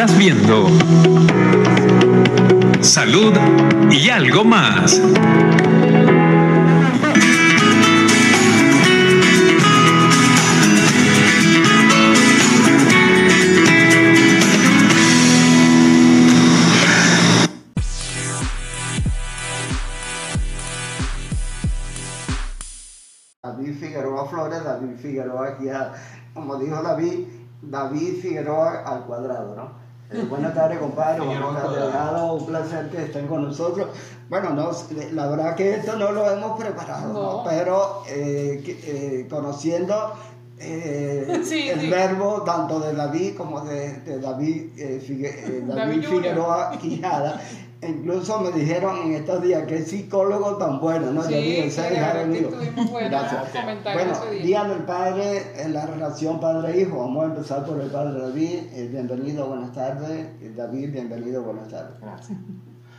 Estás viendo Salud y algo más. David Figueroa Flores, David Figueroa aquí, a- como dijo David, David Figueroa al cuadrado, ¿no? Eh, buenas tardes, compadre, buenas tardes. Delgado, un placer que estén con nosotros. Bueno, no, la verdad que esto no lo hemos preparado, ¿no? No. pero eh, eh, conociendo eh, Sí, el sí. verbo tanto de David como de, de David, eh, Figue- eh, David, David. Figueroa Quijada, incluso me dijeron en estos días que psicólogo tan bueno, ¿no? Sí, David, en sí, Gracias. comentarios Bueno, ese día. Día del Padre en la relación padre-hijo. Vamos a empezar por el padre David. Eh, bienvenido, buenas tardes. David, bienvenido, buenas tardes.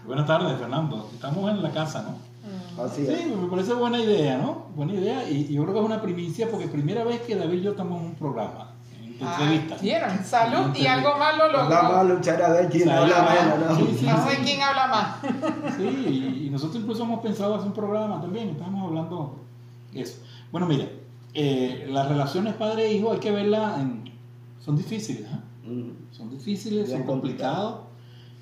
Buenas tardes, Fernando. Estamos en la casa, ¿no? Mm. Así es. Sí, me parece buena idea, ¿no? Buena idea. Y, y yo creo que es una primicia porque primera vez que David y yo estamos en un programa, entrevista. ¿Vieron? Salud y algo más lo Vamos a logró. luchar a ver quién Salud. habla menos, ¿no? Sí, sí. No sé quién habla más. Sí, y, nosotros incluso hemos pensado hacer un programa también, estamos hablando eso. Bueno, mira, eh, las relaciones padre-hijo hay que verlas en... Son difíciles, ¿eh? Mm. Son difíciles, Bien son complicados,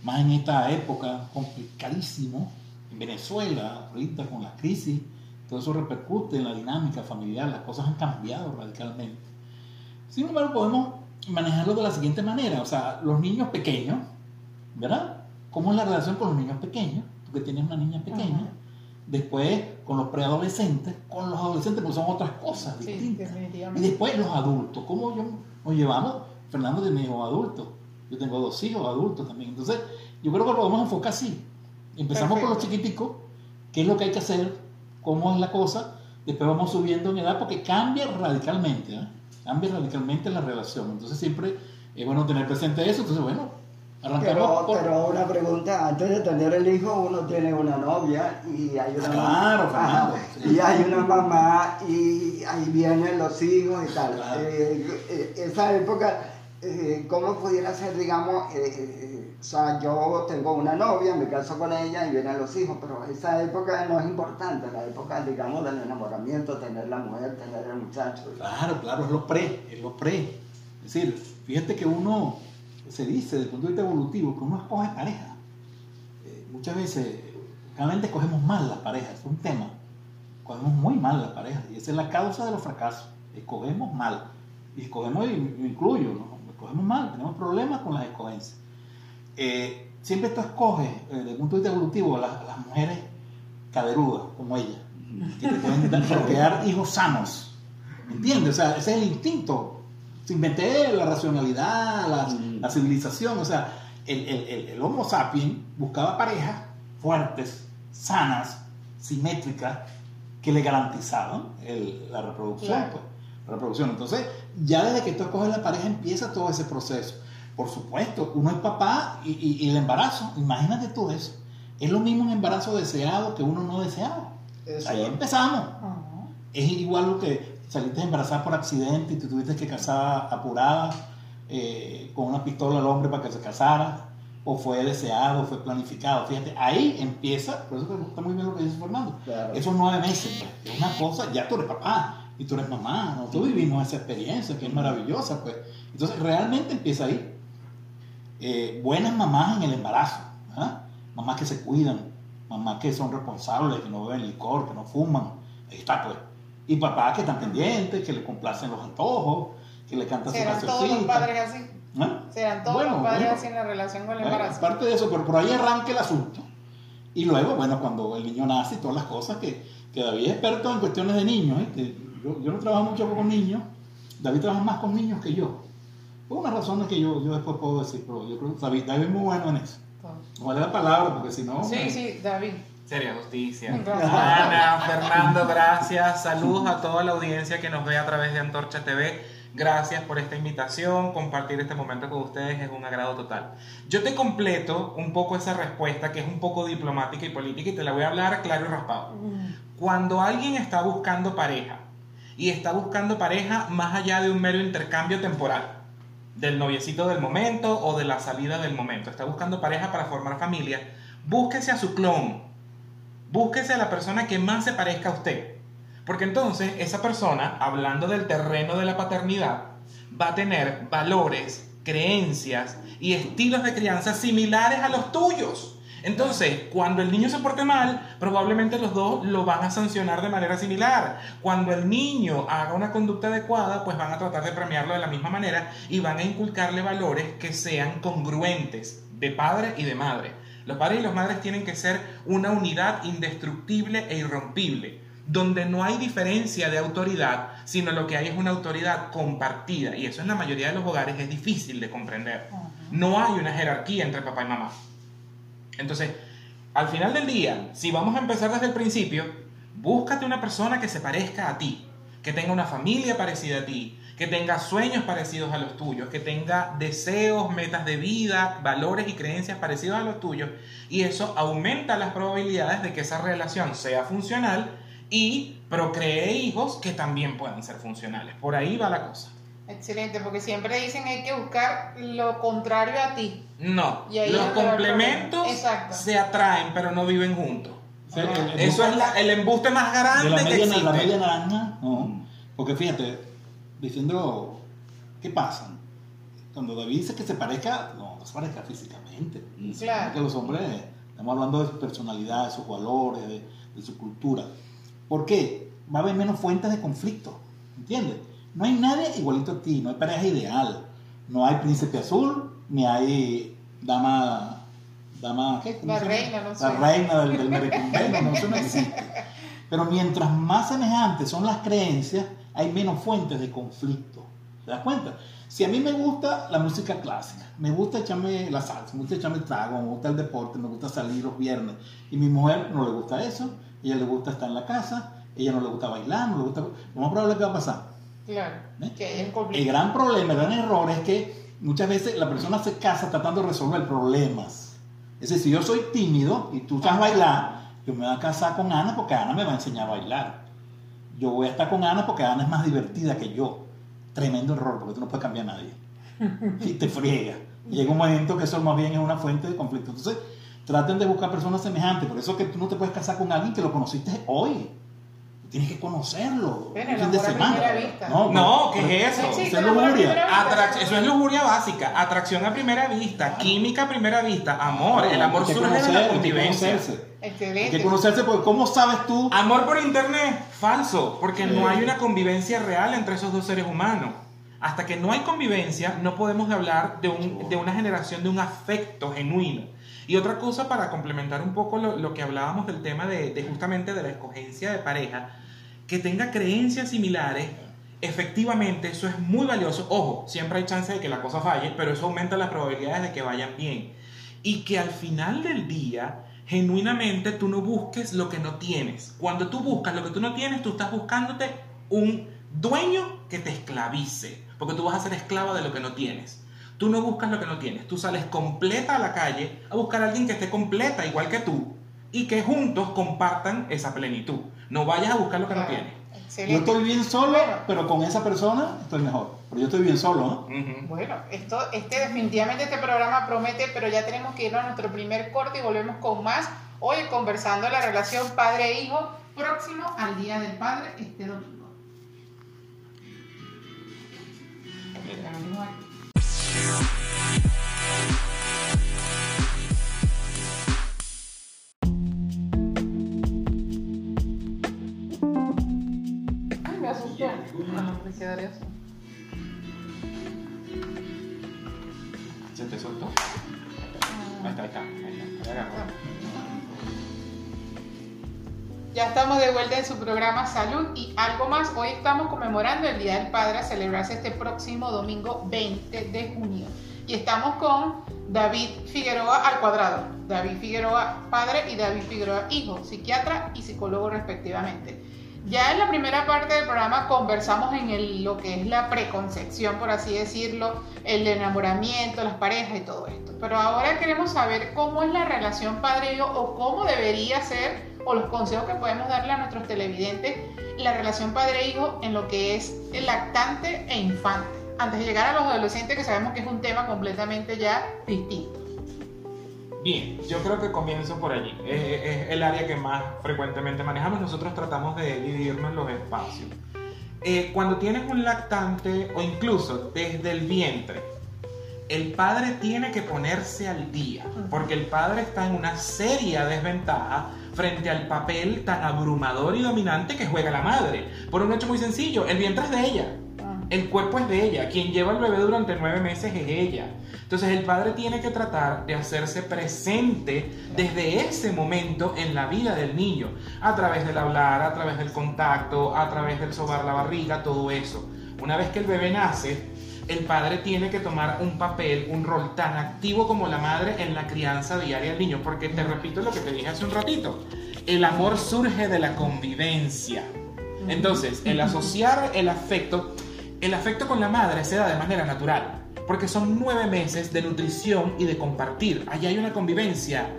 más en esta época, complicadísimo. En Venezuela, ahorita con la crisis, todo eso repercute en la dinámica familiar, las cosas han cambiado radicalmente. Sin embargo, podemos manejarlo de la siguiente manera, o sea, los niños pequeños, ¿verdad? ¿Cómo es la relación con los niños pequeños? Tú que tienes una niña pequeña. Ajá. Después, con los preadolescentes, con los adolescentes, pues son otras cosas Sí, distintas. Y después los adultos, ¿cómo yo nos llevamos? Fernando tiene hijos adultos, yo tengo dos hijos adultos también. Entonces, yo creo que lo vamos a enfocar así. Empezamos con los chiquiticos, qué es lo que hay que hacer, cómo es la cosa, después vamos subiendo en edad porque cambia radicalmente, ¿eh? Cambia radicalmente la relación. Entonces, siempre es bueno tener presente eso. Entonces, bueno, arrancamos Pero, por... pero una pregunta, antes de tener el hijo uno tiene una novia y hay una Claro, sí. y hay una mamá y ahí vienen los hijos y tal. Claro. Eh, eh, esa época, eh, ¿cómo pudiera ser, digamos, eh, eh, o sea, yo tengo una novia, me caso con ella y vienen los hijos, pero esa época no es importante, la época, digamos, del enamoramiento, tener la mujer, tener el muchacho. Claro, claro, es lo pre, es lo pre. Es decir, fíjate que uno se dice desde el punto de vista evolutivo que uno escoge pareja. Muchas veces, realmente escogemos mal las parejas, es un tema. Escogemos muy mal las parejas y esa es la causa de los fracasos. Escogemos mal. Y escogemos, y me incluyo, ¿no? Escogemos mal, tenemos problemas con las escogencias. Eh, siempre tú escoges, eh, desde el punto de vista evolutivo, las, las mujeres caderudas, como ella, que te pueden procrear hijos sanos. ¿Entiendes? O sea, ese es el instinto. Sin meter la racionalidad, la, Mm. la civilización. O sea, el, el- el- el Homo sapiens buscaba parejas fuertes, sanas, simétricas, que le garantizaban la reproducción. Claro. Pues, reproducción. Entonces, ya desde que tú escoges la pareja empieza todo ese proceso. Por supuesto, uno es papá y, y- y el embarazo, imagínate tú eso. Es lo mismo un embarazo deseado que uno no deseado. Eso. Ahí empezamos. Es igual lo que saliste embarazada por accidente y te tuviste que casar apurada eh, con una pistola al hombre para que se casara, o fue deseado, fue planificado. Fíjate, ahí empieza, por eso que está muy bien lo que dice Fernando. Claro. Esos nueve meses, pues, es una cosa, ya tú eres papá y tú eres mamá, nosotros vivimos esa experiencia que es maravillosa, pues. Entonces, realmente empieza ahí. Eh, buenas mamás en el embarazo, mamás que se cuidan, mamás que son responsables, que no beben licor, que no fuman, ahí está, pues. Y papás que están pendientes, que le complacen los antojos, que le cantan su ¿Serán todos los padres así? ¿Ah? ¿Serán todos Bueno, los padres bueno. así en la relación con el Bueno, embarazo? aparte de eso, pero por ahí arranca el asunto. Y luego, bueno, cuando el niño nace y todas las cosas que, que David es experto en cuestiones de niños. ¿eh? Yo, yo no trabajo mucho con niños, David trabaja más con niños que yo. Por unas razones que yo, yo después puedo decir, pero yo creo que David, David es muy bueno en eso. No vale la palabra, porque si no... Sí, sí, David. Seria justicia. Ana, Fernando, gracias. Saludos a toda la audiencia que nos ve a través de Antorcha TV. Gracias por esta invitación. Compartir este momento con ustedes es un agrado total. Yo te completo un poco esa respuesta que es un poco diplomática y política y te la voy a hablar claro y raspado. Cuando alguien está buscando pareja y está buscando pareja más allá de un mero intercambio temporal, del noviecito del momento o de la salida del momento. Está buscando pareja para formar familia. Búsquese a su clon. Búsquese a la persona que más se parezca a usted. Porque entonces esa persona, hablando del terreno de la paternidad, va a tener valores, creencias y estilos de crianza similares a los tuyos. Entonces, cuando el niño se porte mal, probablemente los dos lo van a sancionar de manera similar. Cuando el niño haga una conducta adecuada, pues van a tratar de premiarlo de la misma manera y van a inculcarle valores que sean congruentes de padre y de madre. Los padres y las madres tienen que ser una unidad indestructible e irrompible, donde no hay diferencia de autoridad, sino lo que hay es una autoridad compartida. Y eso en la mayoría de los hogares es difícil de comprender. No hay una jerarquía entre papá y mamá. Entonces, al final del día, si vamos a empezar desde el principio, búscate una persona que se parezca a ti, que tenga una familia parecida a ti, que tenga sueños parecidos a los tuyos, que tenga deseos, metas de vida, valores y creencias parecidos a los tuyos, y eso aumenta las probabilidades de que esa relación sea funcional y procree hijos que también puedan ser funcionales. Por ahí va la cosa. Excelente, porque siempre dicen hay que buscar lo contrario a ti. No, Y ahí los complementos se atraen, pero no viven juntos. El- el- Eso es la- el embuste más de grande la que media, existe. la media naranja, no. Porque fíjate, diciendo, ¿qué pasa? Cuando David dice que se parezca, no, no se parezca físicamente. Claro. Porque los hombres, estamos hablando de su personalidad, de sus valores, de, de su cultura. ¿Por qué? Va a haber menos fuentes de conflicto, ¿entiendes? No hay nadie igualito a ti, no hay pareja ideal. No hay príncipe azul, ni hay dama, dama, ¿qué? ¿Cómo La reina, no La reina del, del no, eso no existe. Pero mientras más semejantes son las creencias, hay menos fuentes de conflicto. ¿Te das cuenta? Si a mí me gusta la música clásica, me gusta echarme la salsa, me gusta echarme el trago, me gusta el deporte, me gusta salir los viernes, y mi mujer no le gusta eso, ella le gusta estar en la casa, ella no le gusta bailar, no le gusta... Lo más probable es que va a pasar. Claro. ¿Eh? Que El gran problema, el gran error es que muchas veces la persona se casa tratando de resolver problemas. Es decir, si yo soy tímido y tú sabes bailar, yo me voy a casar con Ana porque Ana me va a enseñar a bailar. Yo voy a estar con Ana porque Ana es más divertida que yo. Tremendo error porque tú no puedes cambiar a nadie. Y te friega. Y llega un momento que eso más bien es una fuente de conflicto. Entonces, traten de buscar personas semejantes. Por eso es que tú no te puedes casar con alguien que lo conociste hoy. Tienes que conocerlo. Bueno, un el fin de amor a semana. primera vista. No, ¿qué pero- es eso? No existe Eso es lujuria. eso es lujuria básica, atracción a primera vista, química a primera vista, amor. El amor surge de conocer, la hay que convivencia. conocerse. Hay Excelente. que conocerse porque ¿cómo sabes tú? Amor por internet, falso, porque Sí. no hay una convivencia real entre esos dos seres humanos. Hasta que no hay convivencia, no podemos hablar de, un- de una generación de un afecto genuino. Y otra cosa para complementar un poco lo, que hablábamos del tema de, de justamente de la escogencia de pareja, que tenga creencias similares, efectivamente eso es muy valioso. Ojo, siempre hay chance de que la cosa falle, pero eso aumenta las probabilidades de que vayan bien. Y que al final del día, genuinamente tú no busques lo que no tienes. Cuando tú buscas lo que tú no tienes, tú estás buscándote un dueño que te esclavice, porque tú vas a ser esclava de lo que no tienes. Tú no buscas lo que no tienes, tú sales completa a la calle a buscar a alguien que esté completa igual que tú y que juntos compartan esa plenitud. No vayas a buscar lo que no tienes. Yo Excelente. estoy bien solo, pero con esa persona estoy mejor. Pero yo estoy bien solo, ¿no? Bueno, esto, este definitivamente este programa promete, pero ya tenemos que ir a nuestro primer corte y volvemos con más. Hoy conversando la relación padre-hijo próximo al Día del Padre este domingo. Ay, me quedaré así. ¿Se te soltó? Ahí está, ahí está. Ahí está. Ahí agarró. Ya estamos de vuelta en su programa Salud y algo más. Hoy estamos conmemorando el Día del Padre a celebrarse este próximo domingo 20 de junio. Y estamos con David Figueroa al cuadrado. David Figueroa padre y David Figueroa hijo, psiquiatra y psicólogo respectivamente. Ya en la primera parte del programa conversamos en lo que es la preconcepción, por así decirlo, el enamoramiento, las parejas y todo esto. Pero ahora queremos saber cómo es la relación padre-hijo o cómo debería ser o los consejos que podemos darle a nuestros televidentes la relación padre-hijo en lo que es el lactante e infante. antes de llegar a los adolescentes, que sabemos que es un tema completamente ya distinto. Bien, yo creo que comienzo por allí. Es, es el área que más frecuentemente manejamos. Nosotros tratamos de dividirnos los espacios. Eh, cuando tienes un lactante o incluso desde el vientre, el padre tiene que ponerse al día, porque el padre está en una seria desventaja frente al papel tan abrumador y dominante que juega la madre. Por un hecho muy sencillo, el vientre es de ella. El cuerpo es de ella, quien lleva al bebé durante nueve meses es ella. Entonces el padre tiene que tratar de hacerse presente desde ese momento en la vida del niño, a través del hablar, a través del contacto, a través del sobar la barriga, todo eso. Una vez que el bebé nace, el padre tiene que tomar un papel, un rol tan activo como la madre en la crianza diaria del niño, porque te repito lo que te dije hace un ratito, el amor surge de la convivencia. Entonces, el asociar el afecto, el afecto con la madre se da de manera natural, porque son nueve meses de nutrición y de compartir. Allí hay una convivencia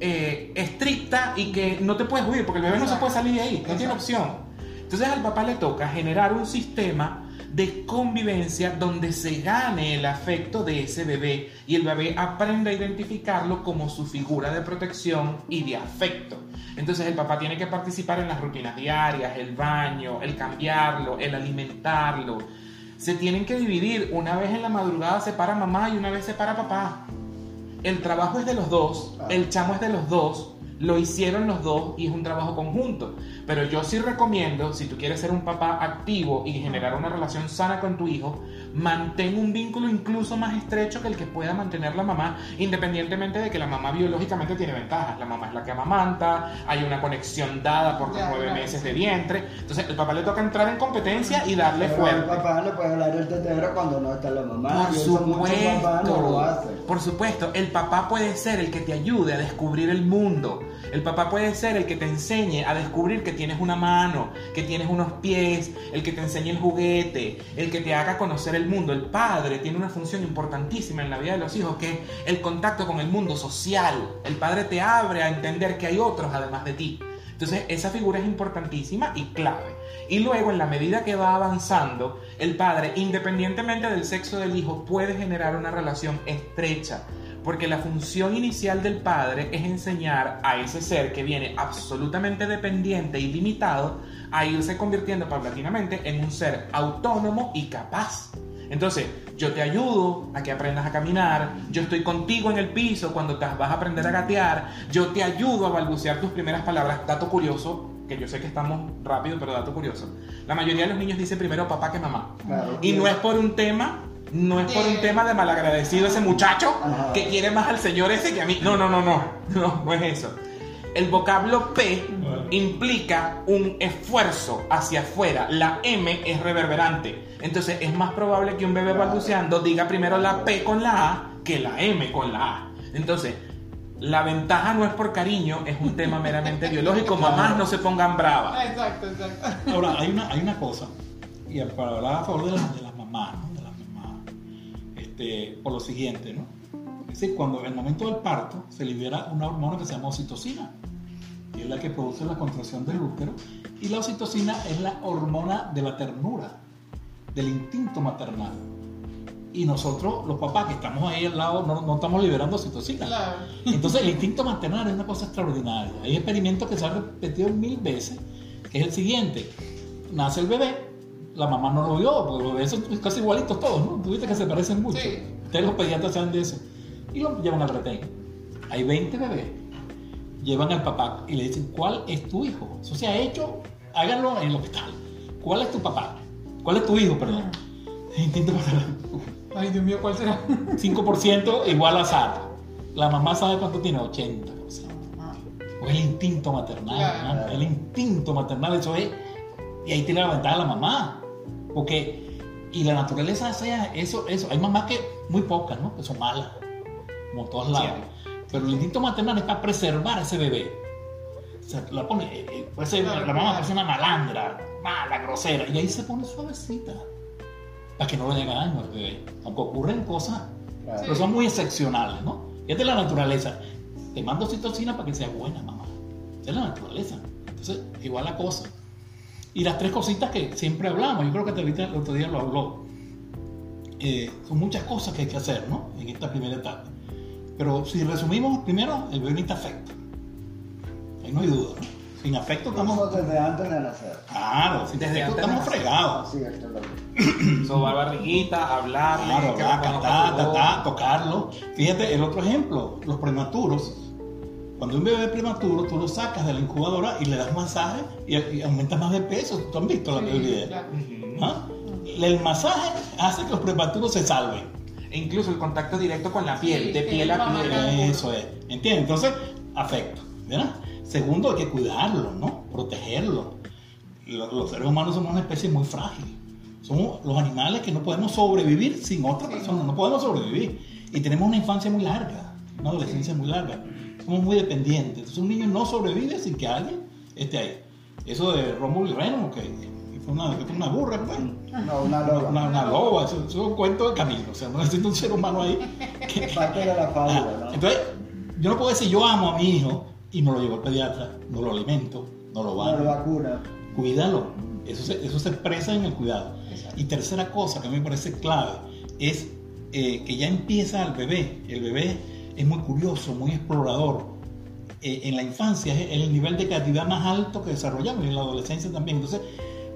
eh, estricta y que no te puedes huir, porque el bebé no se puede salir de ahí, no tiene opción. Entonces al papá le toca generar un sistema de convivencia donde se gane el afecto de ese bebé y el bebé aprenda a identificarlo como su figura de protección y de afecto. Entonces el papá tiene que participar en las rutinas diarias, el baño, el cambiarlo, el alimentarlo. Se tienen que dividir. Una vez en la madrugada se para mamá y una vez se para papá. El trabajo es de los dos, el chamo es de los dos, lo hicieron los dos y es un trabajo conjunto. Pero yo sí recomiendo, si tú quieres ser un papá activo y generar una relación sana con tu hijo, mantén un vínculo incluso más estrecho que el que pueda mantener la mamá, independientemente de que la mamá biológicamente tiene ventajas. La mamá es la que amamanta, hay una conexión dada por los Ya, nueve claro. meses de vientre. Entonces, el papá le toca entrar en competencia y darle Pero el fuerte. papá le puede hablar el tetero cuando no está la mamá. Por y eso muchos papás no lo supuesto, por supuesto, el papá puede ser el que te ayude a descubrir el mundo. El papá puede ser el que te enseñe a descubrir que tienes una mano, que tienes unos pies, el que te enseñe el juguete, el que te haga conocer el mundo. El padre tiene una función importantísima en la vida de los hijos, que es el contacto con el mundo social. El padre te abre a entender que hay otros además de ti. Entonces, esa figura es importantísima y clave. Y luego, en la medida que va avanzando, el padre, independientemente del sexo del hijo, puede generar una relación estrecha. Porque la función inicial del padre es enseñar a ese ser que viene absolutamente dependiente y limitado a irse convirtiendo paulatinamente en un ser autónomo y capaz. Entonces, yo te ayudo a que aprendas a caminar, yo estoy contigo en el piso cuando te vas a aprender a gatear, yo te ayudo a balbucear tus primeras palabras. Dato curioso, que yo sé que estamos rápido, pero dato curioso. La mayoría de los niños dice primero papá que mamá. Claro. Y no es por un tema, no es por un tema de malagradecido ese muchacho Ajá. que quiere más al señor ese que a mí. No, no, no, no, no, no es eso. El vocablo P implica un esfuerzo hacia afuera. La M es reverberante. Entonces es más probable que un bebé balbuceando diga primero la P con la A que la M con la A. Entonces, la ventaja no es por cariño, es un tema meramente biológico. Mamás no se pongan bravas. Exacto, exacto. Ahora, hay una, hay una cosa, y para hablar a favor de las, de las mamás, ¿no? Este, por lo siguiente, ¿no? Es decir, cuando en el momento del parto se libera una hormona que se llama oxitocina, que es la que produce la contracción del útero, y la oxitocina es la hormona de la ternura, del instinto maternal. Y nosotros, los papás que estamos ahí al lado, no, no estamos liberando oxitocina. Claro. Entonces el instinto maternal es una cosa extraordinaria. Hay experimentos que se han repetido mil veces, que es el siguiente. Nace el bebé, la mamá no lo vio, porque los bebés son casi igualitos todos, ¿no? Tú viste que se parecen mucho. Sí. Ustedes los pediatras saben de eso. Y lo llevan al retén. Hay 20 bebés. Llevan al papá y le dicen, ¿cuál es tu hijo? Eso se ha hecho, háganlo en el hospital. ¿Cuál es tu papá? ¿Cuál es tu hijo, perdón? El instinto maternal. Ay, Dios mío, ¿cuál será? 5% igual a SAT. La mamá sabe cuánto tiene, 80%. Ah, O el instinto maternal, Claro. ¿no? el instinto maternal, eso es. Y ahí tiene la ventaja la mamá. Porque, y la naturaleza sea eso, eso. Hay mamás que, muy pocas, ¿no? Que son malas, como todos lados. Pero el instinto maternal es para preservar a ese bebé. O sea, la pone, eh, eh, puede ser, la mamá ser una malandra, mala, grosera, y ahí se pone suavecita. Para que no le haga daño al bebé. Aunque ocurren cosas Claro. pero son muy excepcionales, ¿no? Y es de la naturaleza. Te mando oxitocina para que sea buena, mamá. Es la naturaleza. Entonces, igual la cosa. Y las tres cositas que siempre hablamos, yo creo que te el otro día lo habló. eh, son muchas cosas que hay que hacer, ¿no? En esta primera etapa. Pero si resumimos, primero, el bebé necesita afecto. Ahí no hay duda, ¿no? Sin afecto estamos... Incluso desde antes de nacer. Claro, sin Desde afecto de estamos nacer. fregados. Sí, esto es lo Sobar barriguita, hablarle, Claro, voz. ta, tocarlo. Fíjate, el otro ejemplo, los prematuros. Cuando un bebé es prematuro, tú lo sacas de la incubadora y le das masaje y, y aumentas más de peso. ¿Tú has visto la Sí, claro. Ujú. ¿Ah? El masaje hace que los prematuros se salven. E incluso el contacto directo con la piel, Sí, de sí, piel a piel. Eso es. ¿Entiendes? Entonces, afecto. ¿verdad? Segundo, hay que cuidarlo, ¿no? Protegerlo. Lo- Los seres humanos somos una especie muy frágil. Somos los animales que no podemos sobrevivir sin otra Sí. persona. No podemos sobrevivir. Y tenemos una infancia muy larga, una adolescencia muy larga. Somos muy dependientes. Entonces, un niño no sobrevive sin que alguien esté ahí. Eso de Rómulo y Remo, que que fue una, que fue una burra, pues. No, una loba. Una, una loba, eso, eso es un cuento de camino. O sea, no necesita un ser humano ahí que, Parte de la Ah, fábula, ¿no? Entonces, yo no puedo decir yo amo a mi hijo y no lo llevo al pediatra, no lo alimento, no lo No baño. lo vacuna. Cuídalo. Eso se, eso se expresa en el cuidado. Exacto. Y tercera cosa que a mí me parece clave es eh, que ya empieza el bebé. El bebé es muy curioso, muy explorador. Eh, en la infancia es el nivel de creatividad más alto que desarrollamos y en la adolescencia también. Entonces,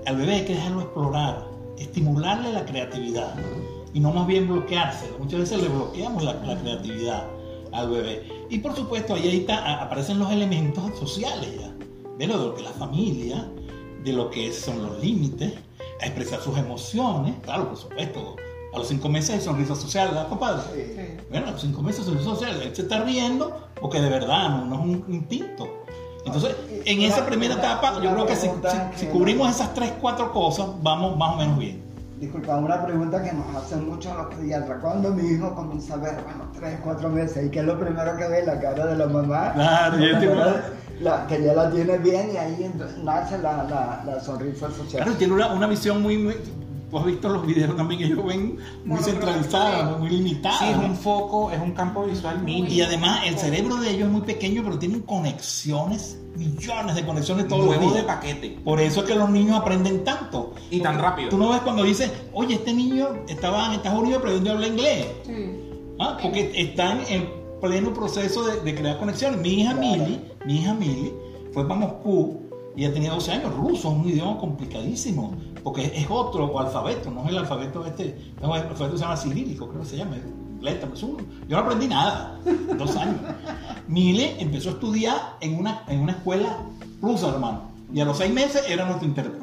al bebé hay que dejarlo explorar, estimularle la creatividad y no más bien bloqueárselo. Muchas veces le bloqueamos la, creatividad al bebé. Y por supuesto, ahí, ahí está, aparecen los elementos sociales ya, de lo que es la familia, de lo que son los límites, a expresar sus emociones, claro, por supuesto. A los cinco meses hay sonrisa social, ¿verdad, compadre? Sí. Sí. Bueno, a los cinco meses sonrisa social, él se está riendo porque de verdad no, no es un instinto. Entonces, en Una- esa primera etapa, yo creo que si, cubrimos esas tres, cuatro cosas, vamos más o menos bien. Disculpa, una pregunta que nos hacen mucho los pediatras. Cuando mi hijo comienza a ver, bueno, tres, cuatro meses, ¿y qué es lo primero que ve? La cara de la mamá. Claro, yo la entiendo. cara- la- que ya la tiene bien y ahí nace la, la, la sonrisa social. Claro, tiene una, una visión muy, muy- Tú has visto los videos también, ellos ven muy centralizada, muy, limitada. Sí, es un foco, es un campo visual mínimo. Y además, el cerebro de ellos es muy pequeño, pero tienen conexiones, millones de conexiones todos los Huevo de días. paquete. Por eso es que los niños aprenden tanto. Y tan rápido. Tú no ves cuando dices, oye, este niño estaba en Estados Unidos aprendiendo a hablar inglés. Sí. ¿Ah? Porque están en pleno proceso de, de crear conexiones. Mi hija Claro. Mili, mi hija Mili, fue para Moscú y ella tenía 12 años. Ruso es un idioma complicadísimo, porque es otro alfabeto, no es el alfabeto este, no, el alfabeto se llama cirílico, creo que se llama. letra, pues, un- yo no aprendí nada, en dos años. Mili empezó a estudiar en una, en una escuela rusa, hermano, y a los seis meses era nuestro intérprete.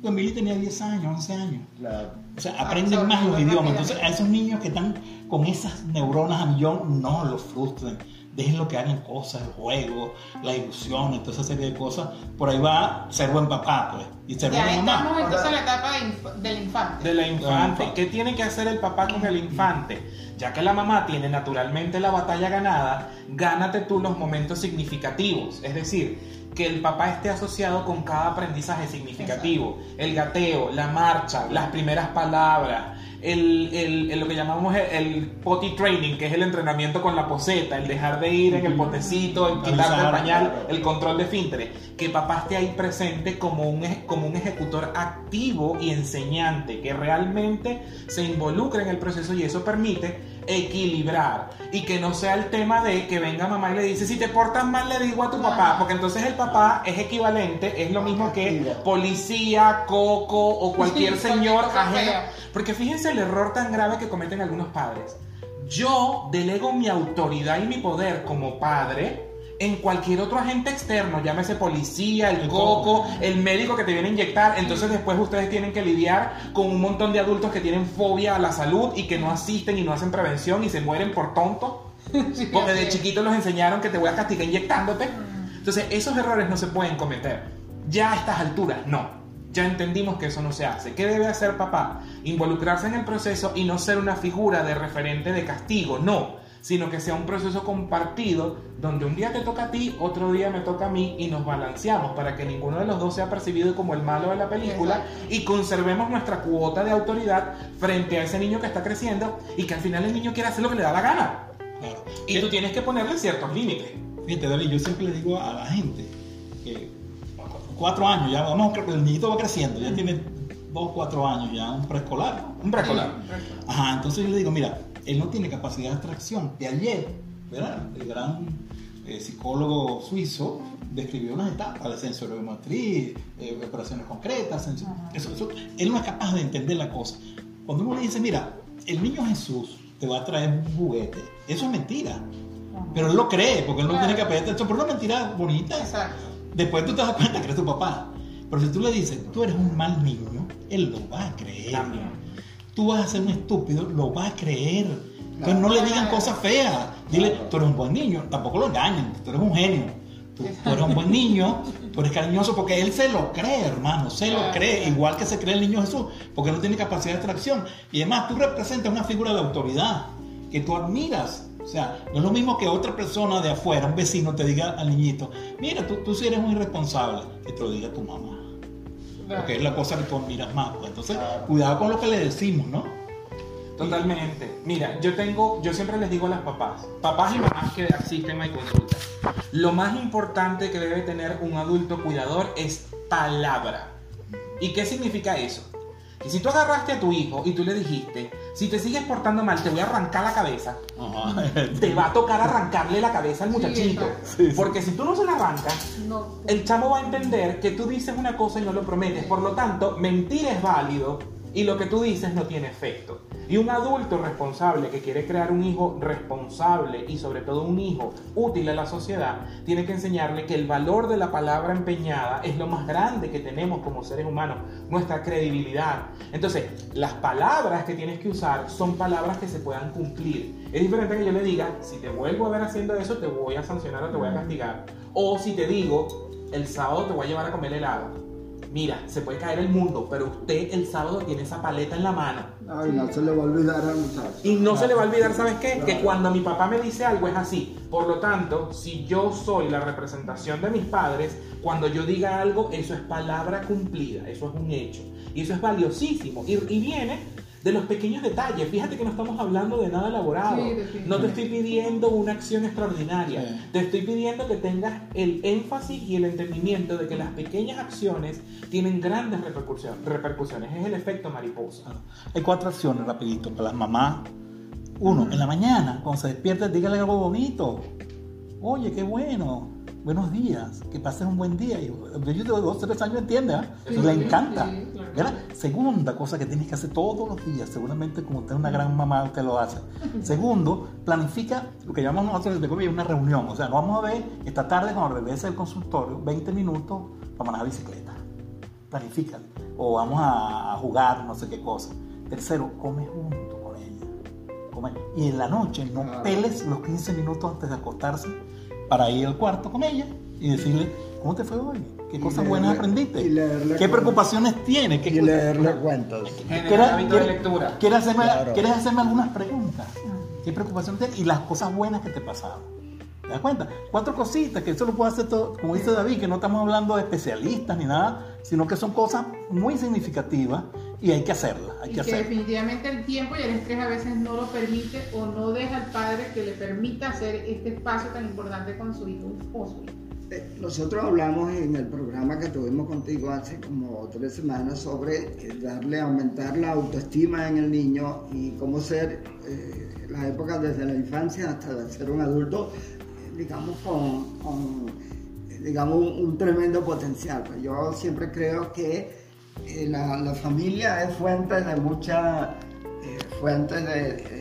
Pues Mili tenía 10 años, 11 años. Claro. O sea, aprenden más los idiomas. Entonces, a esos niños que están con esas neuronas a millón, no los frustren. Déjenlo que hagan cosas, el juego, la ilusión, toda esa serie de cosas. Por ahí va ser buen papá, pues. Y ser Ya buena estamos mamá. entonces en la etapa de inf- del infante. de la infante. infante. ¿Qué tiene que hacer el papá con el infante? Ya que la mamá tiene naturalmente la batalla ganada, gánate tú los momentos significativos. Es decir, que el papá esté asociado con cada aprendizaje significativo. El gateo, la marcha, las primeras palabras, el, el- el- lo que llamamos el, el potty training, que es el entrenamiento con la poseta, el dejar de ir en el potecito, el quitarte el pañal, el control de finteres, que papá esté ahí presente como un, como un ejecutor activo y enseñante, que realmente se involucre en el proceso y eso permite equilibrar y que no sea el tema de que venga mamá y le dice si te portas mal le digo a tu papá porque entonces el papá es equivalente es lo mismo que policía coco o cualquier señor ajeno. porque fíjense el error tan grave que cometen algunos padres. Yo delego mi autoridad y mi poder como padre en cualquier otro agente externo, llámese policía, el El coco, coco. el médico que te viene a inyectar. Entonces después ustedes tienen que lidiar con un montón de adultos que tienen fobia a la salud y que no asisten y no hacen prevención y se mueren por tonto. Sí, Porque de es. chiquitos los enseñaron que te voy a castigar inyectándote. Entonces esos errores no se pueden cometer. Ya a estas alturas, no. Ya entendimos que eso no se hace. ¿Qué debe hacer papá? Involucrarse en el proceso y no ser una figura de referente de castigo, no. Sino que sea un proceso compartido donde un día te toca a ti, otro día me toca a mí y nos balanceamos para que ninguno de los dos sea percibido como el malo de la película Exacto. y conservemos nuestra cuota de autoridad frente a ese niño que está creciendo y que al final el niño quiere hacer lo que le da la gana. Claro. Y tú tienes que ponerle ciertos límites. Fíjate, David, yo siempre le digo a la gente que cuatro años, ya vamos, el niñito va creciendo, ya tiene 2, 4 años ya, un preescolar. Un preescolar. Ajá, entonces yo le digo, mira, él no tiene capacidad de abstracción. De ayer, ¿verdad? El gran eh, psicólogo suizo describió unas etapas de sensoriometría, eh, operaciones concretas. sensor- eso, eso, él no es capaz de entender la cosa. Cuando uno le dice, mira, el niño Jesús te va a traer un juguete, eso es mentira. Pero él lo cree, porque él no Claro. tiene capacidad de atención, pero es una mentira bonita. Exacto. Después tú te das cuenta que eres tu papá. Pero si tú le dices, tú eres un mal niño, él lo va a creer. También. Tú vas a ser un estúpido, lo va a creer. Entonces no le digan cosas feas. Dile, tú eres un buen niño. Tampoco lo engañen, tú eres un genio. Tú, tú eres un buen niño, tú eres cariñoso, porque él se lo cree, hermano, se lo cree, igual que se cree el niño Jesús, porque no tiene capacidad de abstracción. Y además, tú representas una figura de autoridad que tú admiras. O sea, no es lo mismo que otra persona de afuera, un vecino, te diga al niñito, mira, tú, tú sí eres un irresponsable, que te lo diga tu mamá. Porque es la cosa que tú admiras más. pues. Entonces, cuidado con lo que le decimos, ¿no? Totalmente. Mira, yo tengo, yo siempre les digo a las papás, papás y mamás que asisten a mi consulta, lo más importante que debe tener un adulto cuidador es palabra. ¿Y qué significa eso? Que si tú agarraste a tu hijo y tú le dijiste, si te sigues portando mal, te voy a arrancar la cabeza, te va a tocar arrancarle la cabeza al muchachito. exacto. Sí, sí. Porque si tú no se la arrancas, No. el chamo va a entender que tú dices una cosa y no lo prometes. Por lo tanto, mentir es válido y lo que tú dices no tiene efecto. Y un adulto responsable que quiere crear un hijo responsable y sobre todo un hijo útil a la sociedad, tiene que enseñarle que el valor de la palabra empeñada es lo más grande que tenemos como seres humanos, nuestra credibilidad. Entonces, las palabras que tienes que usar son palabras que se puedan cumplir. Es diferente que yo le diga, si te vuelvo a ver haciendo eso, te voy a sancionar o te voy a castigar. O si te digo, el sábado te voy a llevar a comer helado. Mira, se puede caer el mundo, pero usted el sábado tiene esa paleta en la mano. Ay, no se le va a olvidar al muchacho. Y no se le va a olvidar, ¿sabes qué? Que cuando mi papá me dice algo es así. Por lo tanto, si yo soy la representación de mis padres, cuando yo diga algo, eso es palabra cumplida, eso es un hecho. Y eso es valiosísimo. Y, y viene de los pequeños detalles. Fíjate que no estamos hablando de nada elaborado. Sí, no te estoy pidiendo una acción extraordinaria. Sí. Te estoy pidiendo que tengas el énfasis y el entendimiento de que las pequeñas acciones tienen grandes repercusiones. repercusiones. Es el efecto mariposa. Hay cuatro acciones, rapidito, para las mamás. Uno, en la mañana, cuando se despierta, dígale algo bonito. Oye, qué bueno. Buenos días. Que pases un buen día. Y el niño de dos, tres años entiende. Sí, Le encanta. sí, ¿verdad? Segunda cosa que tienes que hacer todos los días, seguramente como usted es una gran mamá, usted lo hace. Segundo, planifica lo que llamamos nosotros de comida una reunión. O sea, no vamos a ver esta tarde cuando regrese del consultorio, 20 minutos para manejar bicicleta. Planifica. O vamos a, jugar, no sé qué cosa. Tercero, come junto con ella. Come. Y en la noche no Claro. peles los 15 minutos antes de acostarse para ir al cuarto con ella y decirle, ¿cómo te fue hoy? ¿Qué cosas buenas aprendiste? y leerle ¿Qué preocupaciones tienes? ¿Qué Y leerle cuentos. Generar ¿Quieres, hábito de quieres- lectura. quieres hacerme, Claro. quieres hacerme algunas preguntas? ¿Qué preocupación tienes? Y las cosas buenas que te pasaron. ¿Te das cuenta? Cuatro cositas que eso lo puede hacer todo, como dice David, que no estamos hablando de especialistas ni nada, sino que son cosas muy significativas y hay que hacerlas. Hay Y que que hacerlas. definitivamente el tiempo y el estrés a veces no lo permite o no deja al padre que le permita hacer este espacio tan importante con su hijo o su hija. Eh, Nosotros hablamos en el programa que tuvimos contigo hace como tres semanas sobre eh, darle, aumentar la autoestima en el niño y cómo ser eh, las épocas desde la infancia hasta ser un adulto, eh, digamos, con, eh, digamos, un, tremendo potencial. Pues yo siempre creo que eh, la, la familia es fuente de muchas fuentes de, de- eh,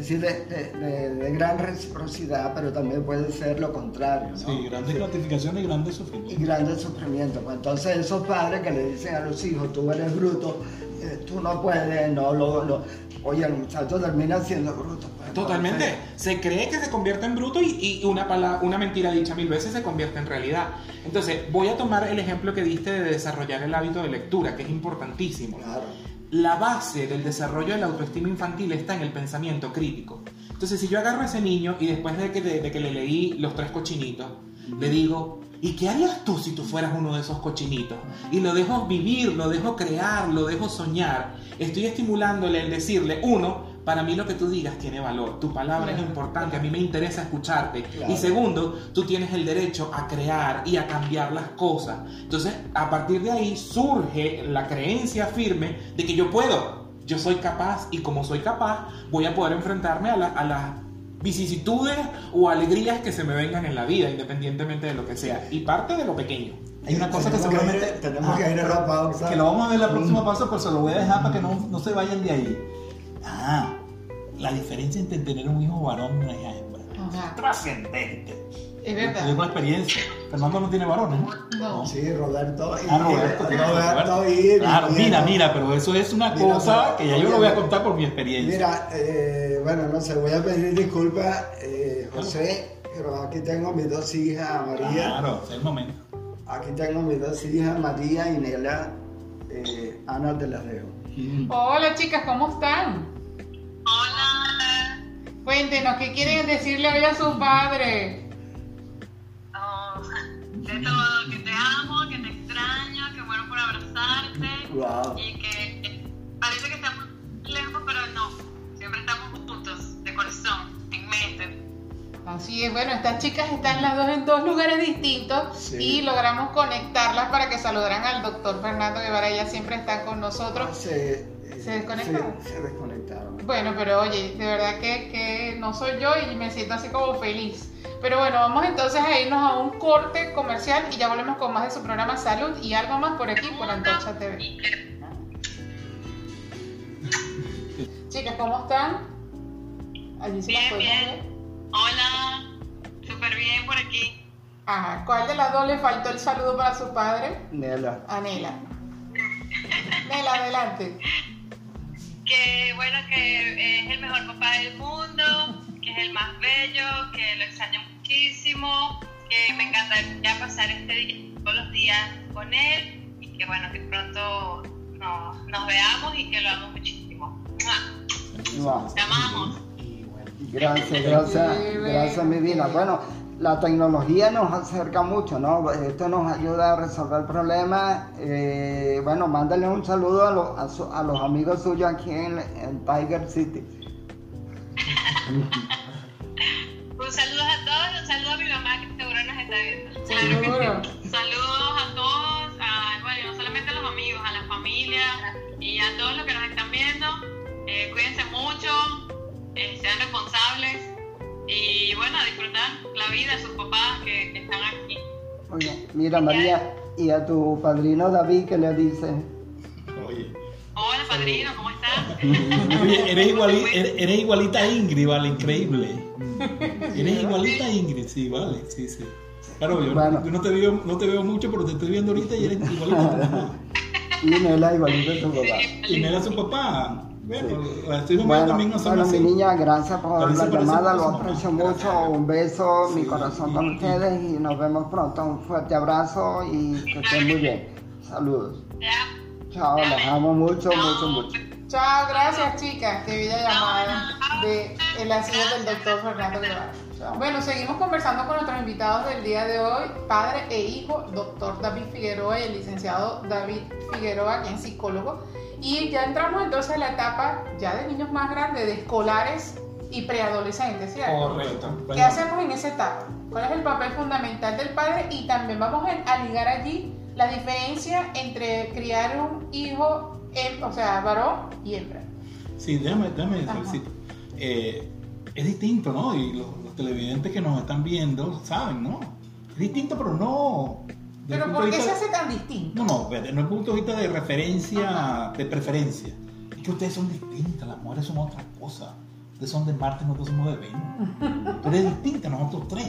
es decir, de, de- de- gran reciprocidad, pero también puede ser lo contrario. ¿no? Sí, grandes gratificaciones y grandes y sufrimientos. grandes sufrimientos. Pues entonces esos padres que le dicen a los hijos, tú eres bruto, eh, tú no puedes, no lo, lo- Oye, el muchacho termina siendo bruto. pues, Totalmente. Se cree que se convierte en bruto y, y una, pala- una mentira dicha mil veces se convierte en realidad. Entonces, voy a tomar el ejemplo que diste de desarrollar el hábito de lectura, que es importantísimo. Claro. La base del desarrollo de la autoestima infantil está en el pensamiento crítico. Entonces, si yo agarro a ese niño y después de que, de, de que le leí los tres cochinitos, le digo, ¿y qué harías tú si tú fueras uno de esos cochinitos? Y lo dejo vivir, lo dejo crear, lo dejo soñar. Estoy estimulándole el decirle, uno, para mí lo que tú digas tiene valor. Tu palabra es Claro. importante, a mí me interesa escucharte. Claro. Y segundo, tú tienes el derecho a crear y a cambiar las cosas. Entonces, a partir de ahí surge la creencia firme de que yo puedo, yo soy capaz y como soy capaz, voy a poder enfrentarme a, la- a las vicisitudes o alegrías que se me vengan en la vida, independientemente de lo que sea. Y parte de lo pequeño. Hay una cosa que seguramente. ir- tenemos que ir a la pausa. Que lo vamos a ver en la próxima pausa, pero se lo voy a dejar para que no, no se vayan de ahí. Ah, la diferencia entre tener un hijo varón y una hija hembra. Ajá. Trascendente. Es Yo verdad. tengo experiencia. Fernando no tiene varones, ¿no? No. Sí, Roberto. y- Ah, Roberto. tiene- Roberto y Claro, mira, mira, pero eso es una Mira, cosa que ya yo lo voy a contar por mi experiencia. Mira, eh, bueno, no sé, voy a pedir disculpas, eh, José, pero aquí tengo mis dos hijas, María. Claro, es el momento. Aquí tengo mis dos hijas, María y Nela. Eh, Ana te las dejo. Hola chicas, ¿cómo están? Hola. Cuéntenos, ¿qué quieren decirle hoy a su padre? Oh, de todo, que te amo, que te extraño, que muero por abrazarte Wow. y que parece que estamos lejos, pero no. Siempre estamos juntos, de corazón, en mente. Así es, bueno, estas chicas están las dos en dos lugares distintos Sí. y logramos conectarlas para que saludaran al doctor Fernando Guevara. Ellas siempre están con nosotros. Se, eh, ¿Se desconectaron? Se, se desconectaron. Bueno, pero oye, de verdad que, que no soy yo y me siento así como feliz. Pero bueno, vamos entonces a irnos a un corte comercial y ya volvemos con más de su programa Salud y algo más por aquí, por Antorcha TV. Chicas, ¿cómo están? Allí sí Bien, bien. Hola, súper bien por aquí. Ajá, ¿cuál de las dos le faltó el saludo para su padre? Nela. Anela. Nela, adelante. Que bueno, que es el mejor papá del mundo, que es el más bello, que lo extraño muchísimo, que me encantaría pasar este día todos los días con él y que bueno, que pronto nos, nos veamos y que lo amo muchísimo. ¡Mua! Te amamos. Gracias, gracias, gracias mi vida. Bueno, la tecnología nos acerca mucho, ¿no? Esto nos ayuda a resolver problemas. Eh, bueno, mándale un saludo a, los- a su- a los amigos suyos aquí en, en Tiger City. Un saludo a todos y un saludo a mi mamá que seguro nos está viendo. Seguro. Saludos a todos, a, bueno, y no solamente a los amigos, a la familia y a todos los que nos están viendo. Eh, cuídense mucho, eh, sean responsables y bueno, a disfrutar la vida de sus papás que, que están aquí. Oye, mira María, y a tu padrino David, ¿qué le dices? Oye, Hola padrino, ¿cómo estás? Oye, eres, iguali- eres- eres igualita a Ingrid, vale, increíble. Eres igualita a Ingrid, sí, vale, sí, sí. Claro, yo, Bueno. yo no, te veo, no te veo mucho, pero te estoy viendo ahorita y eres igualita a tu mamá. Y Nela igualito a tu papá. Y me da su papá. Bueno, también no así. mi niña, gracias por Parece- la llamada, lo aprecio mucho, un beso, mi corazón y- ustedes y nos vemos pronto, un fuerte abrazo y que estén muy bien. Saludos. Chao, las amo mucho, mucho, mucho. Chao, gracias chicas. Qué bella llamada de el ácido del doctor Fernando Guevara. Bueno, seguimos conversando con nuestros invitados del día de hoy, padre e hijo, doctor David Figueroa y el licenciado David Figueroa, quien es psicólogo. Y ya entramos entonces a la etapa ya de niños más grandes, de escolares y preadolescentes, ¿cierto? Correcto. ¿Qué hacemos en esa etapa? ¿Cuál es el papel fundamental del padre? Y también vamos a, ligar allí la diferencia entre criar un hijo, hem- o sea, varón y hembra. Sí, déjame, déjame decir, eh, es distinto, ¿no? Y los, los televidentes que nos están viendo saben, ¿no? Es distinto, pero no. Pero ¿por qué se hace tan distinto? No, no, desde el punto de vista de referencia, de preferencia. Es que ustedes son distintas, las mujeres son otra cosa. Ustedes son de Marte, nosotros somos de Venus. Tú eres distinta, nosotros tres.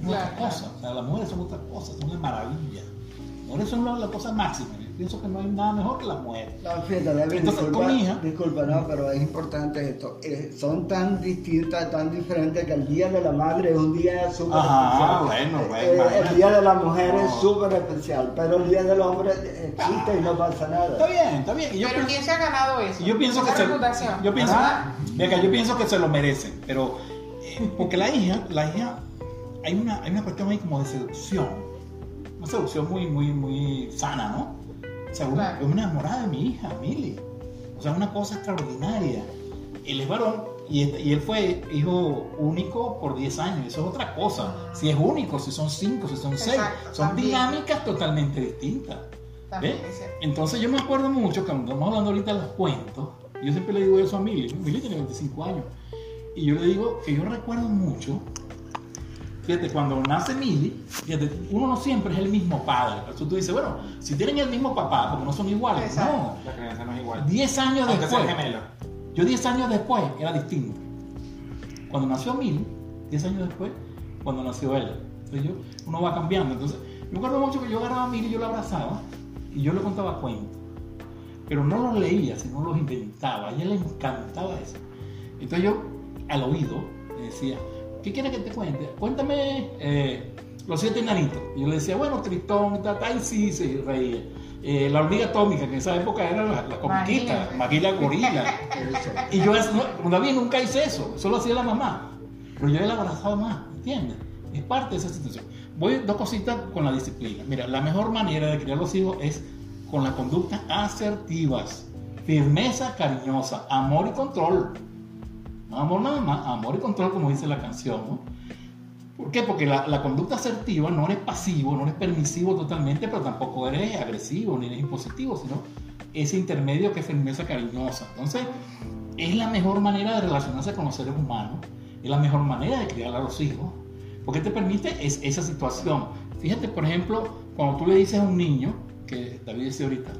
Es otra Claro, cosa. O sea, las mujeres son otra cosa, son de maravilla. Las mujeres son la, la cosa máxima. Pienso que no hay nada mejor que las mujeres. No, fíjate, David, Entonces, disculpa, con mi hija- disculpa, no, pero es importante esto. Eh, son tan distintas, tan diferentes que el Día de la Madre es un día súper Ajá, especial. bueno, Eh, bueno, eh, el Día de la Mujer es súper especial, pero el Día del Hombre existe y no pasa Está nada. bien, está bien. Y yo Pero pienso- ¿quién se ha ganado eso? Yo pienso que Esa se, yo pienso, ¿Ah? venga, yo pienso que se lo merecen, pero eh, porque la hija, la hija, hay una, hay una cuestión ahí como de seducción, una seducción muy, muy, muy sana, ¿no? O sea, una, Claro. es una enamorada de mi hija, Mili, o sea, una cosa extraordinaria. él es varón y, este- y él fue hijo único por 10 años. Eso es otra cosa. Si es único, si son 5, si son 6. Exacto, Son también. dinámicas totalmente distintas. Cierto. Entonces yo me acuerdo mucho, cuando estamos hablando ahorita de los cuentos, yo siempre le digo eso a Mili, Mili tiene 25 años, y yo le digo que yo recuerdo mucho, fíjate, cuando nace Mili, fíjate, uno no siempre es el mismo padre, por eso tú dices, bueno, si tienen el mismo papá, porque no son iguales, Exacto. La creencia no es igual. no, 10 años Aunque sea después, gemelo. yo 10 años después era distinto. Cuando nació Mili, 10 años después, cuando nació él, entonces yo, uno va cambiando, entonces, yo me acuerdo mucho que yo agarraba a Mili, yo la abrazaba, y yo le contaba cuentos pero no los leía, sino los inventaba. A ella le encantaba eso. Entonces yo, al oído, le decía, ¿qué quieres que te cuente? Cuéntame eh, los siete enanitos. Y yo le decía, bueno, Tritón, tata, y sí, se reía. Eh, la hormiga atómica, que en esa época era la, la comiquita. Maquila gorila. Y yo, no, David, nunca hice eso, eso lo hacía la mamá. Pero yo la abrazaba más, ¿entiendes? Es parte de esa situación. Voy dos cositas con la disciplina. Mira, la mejor manera de criar los hijos es con las conductas asertivas, firmeza cariñosa, amor y control. No amor nada más, amor y control, como dice la canción, ¿no? ¿Por qué? Porque la, conducta asertiva no eres pasivo, no eres permisivo totalmente, pero tampoco eres agresivo ni eres impositivo, sino ese intermedio que es firmeza cariñosa. Entonces, es la mejor manera de relacionarse con los seres humanos, es la mejor manera de criar a los hijos, porque te permite es, esa situación. Fíjate, por ejemplo, cuando tú le dices a un niño, que David decía ahorita,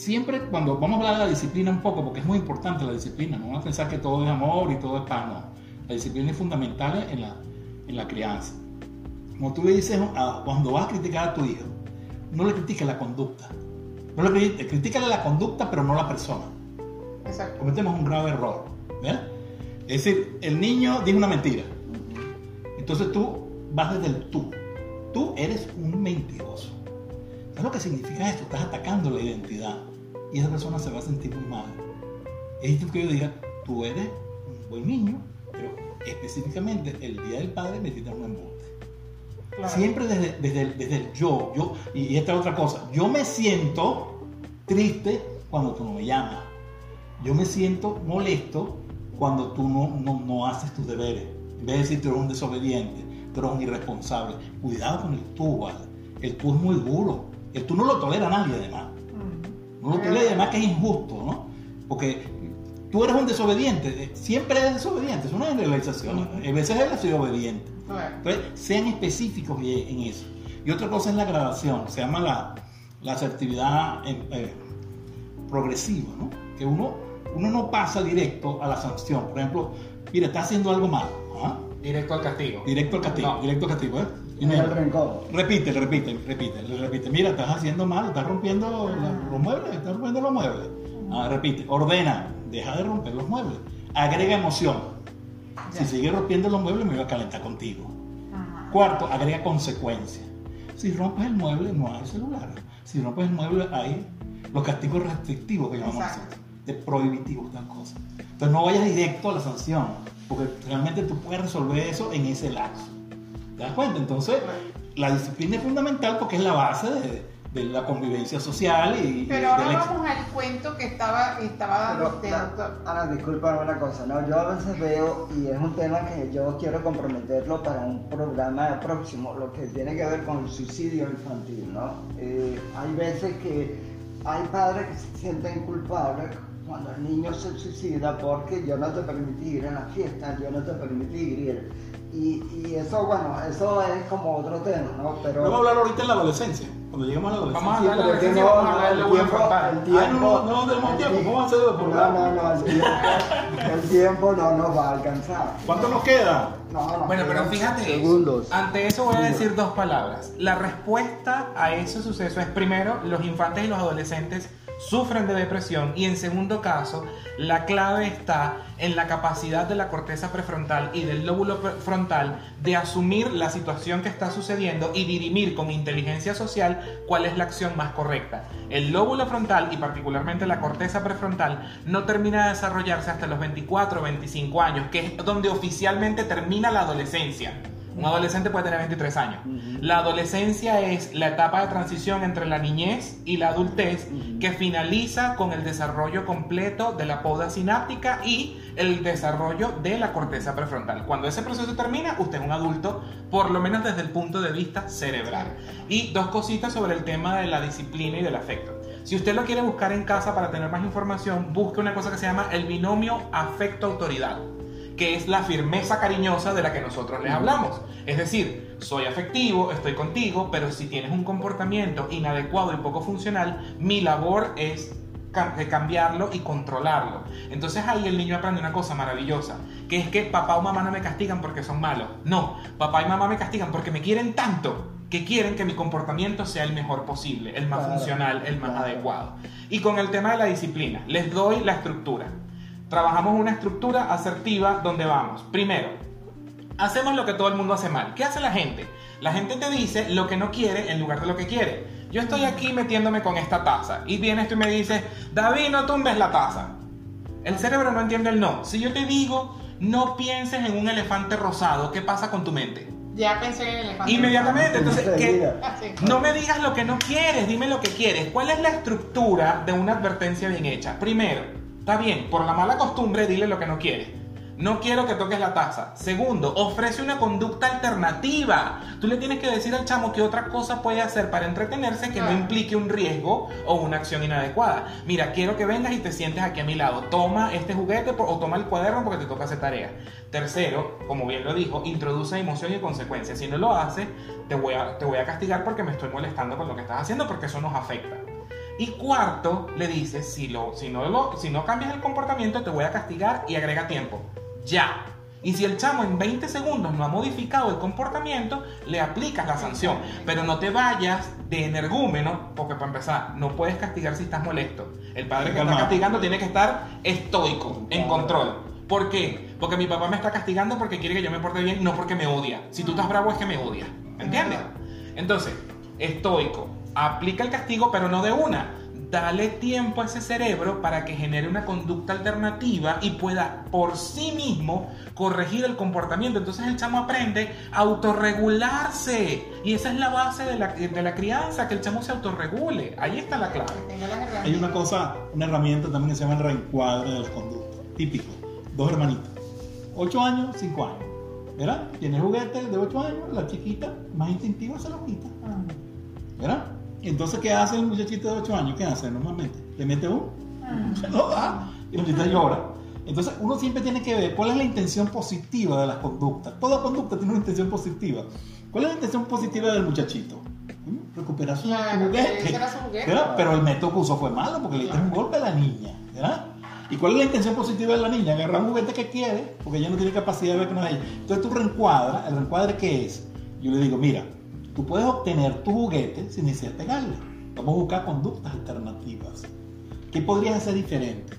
siempre cuando vamos a hablar de la disciplina un poco, porque es muy importante la disciplina, no vamos a pensar que todo es amor y todo es paz, no. La disciplina es fundamental en la, en la crianza. Como tú le dices, cuando vas a criticar a tu hijo, no le critiques la conducta. No le critiques, critícale la conducta, pero no la persona. Exacto. Cometemos un grave error. ¿verdad? Es decir, el niño dice una mentira. Entonces tú vas desde el tú. Tú eres un mentiroso. ¿Sabes lo que significa esto? Estás atacando la identidad. Y esa persona se va a sentir muy mal. Es distinto que yo diga, tú eres un buen niño, pero específicamente el día del padre metiste un embuste. Claro. Siempre desde, desde, el, desde el yo, yo. Y, y esta es otra cosa. Yo me siento triste cuando tú no me llamas. Yo me siento molesto cuando tú no, no, no haces tus deberes. En vez de decir tú eres un desobediente, tú eres un irresponsable. Cuidado con el tú, ¿vale? El tú es muy duro. El tú no lo tolera nadie, además. No lo tolera, además que es injusto, ¿no? Porque tú eres un desobediente. eh, Siempre eres desobediente. Es una generalización. A veces sido obediente. Entonces, sean específicos en eso. Y otra cosa es la gradación, se llama la, la asertividad eh, eh, progresiva, ¿no? Que uno, uno no pasa directo a la sanción. Por ejemplo, mira, está haciendo algo malo. ¿ah? Directo al castigo. Directo al castigo, No. directo al castigo, ¿eh? Y rencor. repite, repite, repite, repite. Mira, estás haciendo mal, estás rompiendo la- los muebles, estás rompiendo los muebles. Ah, repite, ordena, deja de romper los muebles. Agrega emoción. Si sigues rompiendo los muebles, me voy a calentar contigo. Ajá. Cuarto, agrega consecuencias. Si rompes el mueble, no hay celular. Si rompes el mueble, hay los castigos restrictivos que llamamos Exacto. nosotros, de prohibitivos, tal cosa. Entonces no vayas directo a la sanción, porque realmente tú puedes resolver eso en ese lapso. ¿Te das cuenta? Entonces, la disciplina es fundamental porque es la base de, de la convivencia social y, Pero ahora éxito. vamos al cuento que estaba, estaba dando Pero, usted, la- doctor. Ana, disculpa una cosa, ¿no? Yo a veces veo, y es un tema que yo quiero comprometerlo para un programa próximo, lo que tiene que ver con el suicidio infantil, ¿no? Eh, hay veces que hay padres que se sienten culpables cuando el niño se suicida porque yo no te permití ir a la fiesta, yo no te permití ir. Y, y eso, bueno, eso es como otro tema, ¿no? Pero... Vamos a hablar ahorita en la adolescencia, cuando lleguemos a la adolescencia. Vamos a Sí, hablar de adolescencia, no, vamos a no, hablar del el tiempo, frontal. el tiempo, no, no, no tenemos el tiempo, ti- ¿cómo hacer por No, no, no, el tiempo, el tiempo no nos va a alcanzar. ¿Cuánto nos queda? No, no, Bueno, pero fíjate, Segundos. ante eso voy a decir dos palabras. La respuesta a ese suceso es primero, los infantes y los adolescentes sufren de depresión y en segundo caso, la clave está en la capacidad de la corteza prefrontal y del lóbulo frontal de asumir la situación que está sucediendo y dirimir con inteligencia social cuál es la acción más correcta. El lóbulo frontal y particularmente la corteza prefrontal no termina de desarrollarse hasta los 24 o 25 años, que es donde oficialmente termina la adolescencia. Un adolescente puede tener 23 años. La adolescencia es la etapa de transición entre la niñez y la adultez que finaliza con el desarrollo completo de la poda sináptica y el desarrollo de la corteza prefrontal. Cuando ese proceso termina, usted es un adulto, por lo menos desde el punto de vista cerebral. Y dos cositas sobre el tema de la disciplina y del afecto. Si usted lo quiere buscar en casa para tener más información, busque una cosa que se llama el binomio afecto-autoridad, que es la firmeza cariñosa de la que nosotros les hablamos. Es decir, soy afectivo, estoy contigo, pero si tienes un comportamiento inadecuado y poco funcional, mi labor es cambiarlo y controlarlo. Entonces ahí el niño aprende una cosa maravillosa, que es que papá o mamá no me castigan porque son malos. No, papá y mamá me castigan porque me quieren tanto que quieren que mi comportamiento sea el mejor posible, el más Claro, funcional, el más claro. adecuado. Y con el tema de la disciplina, les doy la estructura. Trabajamos una estructura asertiva donde vamos. Primero, hacemos lo que todo el mundo hace mal. ¿Qué hace la gente? La gente te dice lo que no quiere en lugar de lo que quiere. Yo estoy aquí metiéndome con esta taza y vienes tú y me dices, David, no tumbes la taza. El cerebro no entiende el no. Si yo te digo, no pienses en un elefante rosado, ¿qué pasa con tu mente? Ya pensé en el elefante. Inmediatamente, entonces. Ah. No me digas lo que no quieres, dime lo que quieres. ¿Cuál es la estructura de una advertencia bien hecha? Primero, está bien, por la mala costumbre, dile lo que no quieres. No quiero que toques la taza. Segundo, ofrece una conducta alternativa. Tú le tienes que decir al chamo que otra cosa puede hacer para entretenerse que no Claro. implique un riesgo o una acción inadecuada. Mira, quiero que vengas y te sientes aquí a mi lado. Toma este juguete o toma el cuaderno porque te toca hacer tarea. Tercero, como bien lo dijo, introduce emoción y consecuencias. Si no lo haces, te voy, a, te voy a castigar porque me estoy molestando con lo que estás haciendo porque eso nos afecta. Y cuarto, le dices, si, lo, si, no lo, si no cambias el comportamiento, te voy a castigar y agrega tiempo. Ya. Y si el chamo en 20 segundos no ha modificado el comportamiento, le aplicas la sanción. Pero no te vayas de energúmeno, porque para empezar, no puedes castigar si estás molesto. El padre que está castigando tiene que estar estoico, en control. ¿Por qué? Porque mi papá me está castigando porque quiere que yo me porte bien, no porque me odia. Si tú estás bravo es que me odia. ¿Me entiendes? Entonces, estoico, aplica el castigo, pero no de una. Dale tiempo a ese cerebro para que genere una conducta alternativa y pueda por sí mismo corregir el comportamiento. Entonces el chamo aprende a autorregularse. Y esa es la base de la, de la crianza, que el chamo se autorregule. Ahí está la clave. Hay una cosa, una herramienta también que se llama el reencuadre de las conductas. Típico. Dos hermanitas. 8 años, 5 años. ¿Verdad? Tiene juguete de 8 años, la chiquita más instintiva se lo quita. ¿Verdad? Entonces, ¿qué hace el muchachito de 8 años? ¿Qué hace normalmente? Le mete un, se lo da y la muchachita llora. Entonces, uno siempre tiene que ver cuál es la intención positiva de las conductas. Toda conducta tiene una intención positiva. ¿Cuál es la intención positiva del muchachito? ¿Mm? Recuperar su Claro, juguete. ese era su juguete. ¿verdad? Pero el método que usó fue malo porque le diste un golpe a la niña. ¿verdad? ¿Y cuál es la intención positiva de la niña? Agarrar un juguete que quiere, porque ella no tiene capacidad de ver que no es ella. Entonces tú reencuadras, ¿el reencuadre qué es? Yo le digo, mira, tú puedes obtener tu juguete sin necesidad de pegarle. Vamos a buscar conductas alternativas. ¿Qué podrías hacer diferente?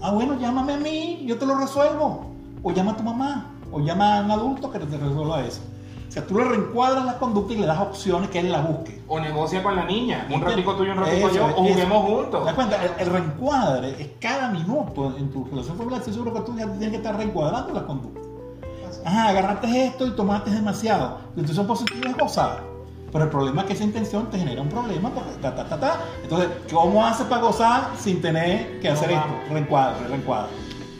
Ah, bueno, llámame a mí, yo te lo resuelvo. O llama a tu mamá, o llama a un adulto que te resuelva eso. O sea, tú le reencuadras la conducta y le das opciones que él la busque. O negocia con la niña. Un ratico tuyo, un ratico yo. O juguemos ¿Te juntos. das cuenta? El, el reencuadre es cada minuto en tu relación familiar. Estoy seguro que tú ya tienes que estar reencuadrando la conducta. Ajá, agarraste esto y tomaste demasiado. Tu intención positiva es gozar. Pero el problema es que esa intención te genera un problema porque ta, ta, ta, ta. Entonces, ¿cómo haces para gozar sin tener que hacer esto? Reencuadre, reencuadre.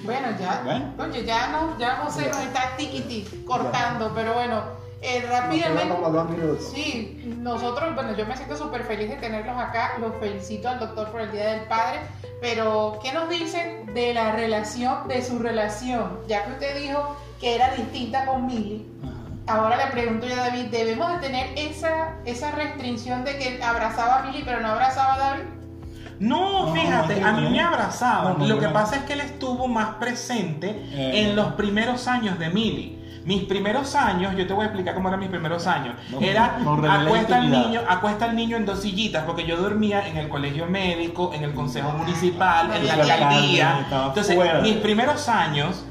Bueno, ya. Bueno. Oye, ya no, ya José nos está tiquiti cortando, pero bueno, eh, rápidamente. como dos minutos. Sí, nosotros, bueno, yo me siento súper feliz de tenerlos acá. Los felicito al doctor por el Día del Padre. Pero, ¿qué nos dicen de la relación, de su relación? Ya que usted dijo que era distinta con Milly. Ajá. Ahora le pregunto yo a David, ¿debemos de tener esa, esa restricción de que abrazaba a Milly pero no abrazaba a David? No, No, fíjate, no, a mí no. me abrazaba. No, no, Lo que no. pasa es que él estuvo más presente Eh. en los primeros años de Mili. Mis primeros años, yo te voy a explicar cómo eran mis primeros años. No, Era no acuesta al niño, acuesta al niño en dos sillitas, porque yo dormía en el colegio médico, en el consejo municipal, en la alcaldía. Entonces, mis primeros años.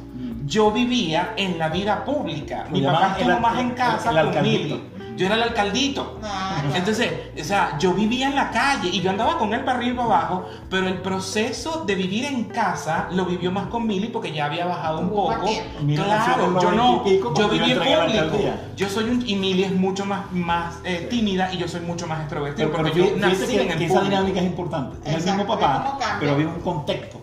Yo vivía en la vida pública. Mi papá estuvo el- más en casa el. Mili. yo era el alcaldito. Ah. Entonces, o sea, yo vivía en la calle y yo andaba con él para arriba y para abajo, pero el proceso de vivir en casa lo vivió más con Mili porque ya había bajado un poco. Claro, yo no, 90 y pico yo viví en público. Yo soy un, y Mili es mucho más, más eh, tímida y yo soy mucho más extrovertido Pero, pero porque yo nací que, en que el esa dinámica es importante. Es el mismo papá, pero había un contexto.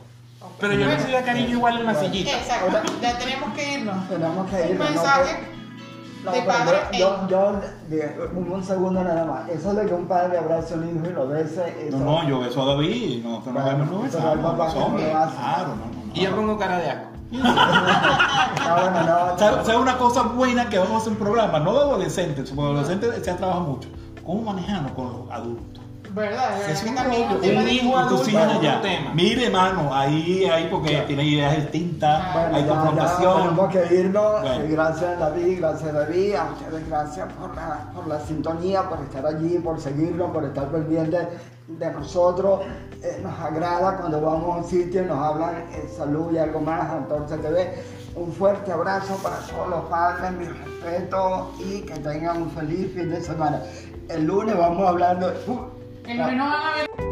Pero yo recibía cariño igual en la sillita. Exacto, ya tenemos que irnos. Tenemos que Un irnos, ¿no? mensaje No, de padre yo, yo, yo- un, un segundo nada más. Eso de que un padre abrace a un hijo y lo bese, eso. No, no, yo beso a David y no, no Bueno, vemos, no hombres. no lo hace. Claro, no, no, no. Y yo pongo cara de asco. Ah, bueno, no. ¿Sabes sabe una cosa buena que vamos a hacer un programa? No de adolescentes, porque adolescentes se trabaja mucho. ¿Cómo manejarnos con los adultos? ¿Verdad? Es un hijo adulto hijas es otro tema. Mire, hermano, ahí, ahí, porque Ya. tiene ideas distintas, Bueno, hay ya, ya confrontación. tenemos que irnos. Bueno. Eh, Gracias David, gracias David. A ustedes gracias por la, por la sintonía, por estar allí, por seguirnos, por estar pendientes de nosotros. Eh, nos agrada cuando vamos a un sitio y nos hablan eh, salud y algo más, Antorcha TV. Un fuerte abrazo para todos los padres, mi respeto y que tengan un feliz fin de semana. El lunes vamos hablando. Uh, el menú van a ver.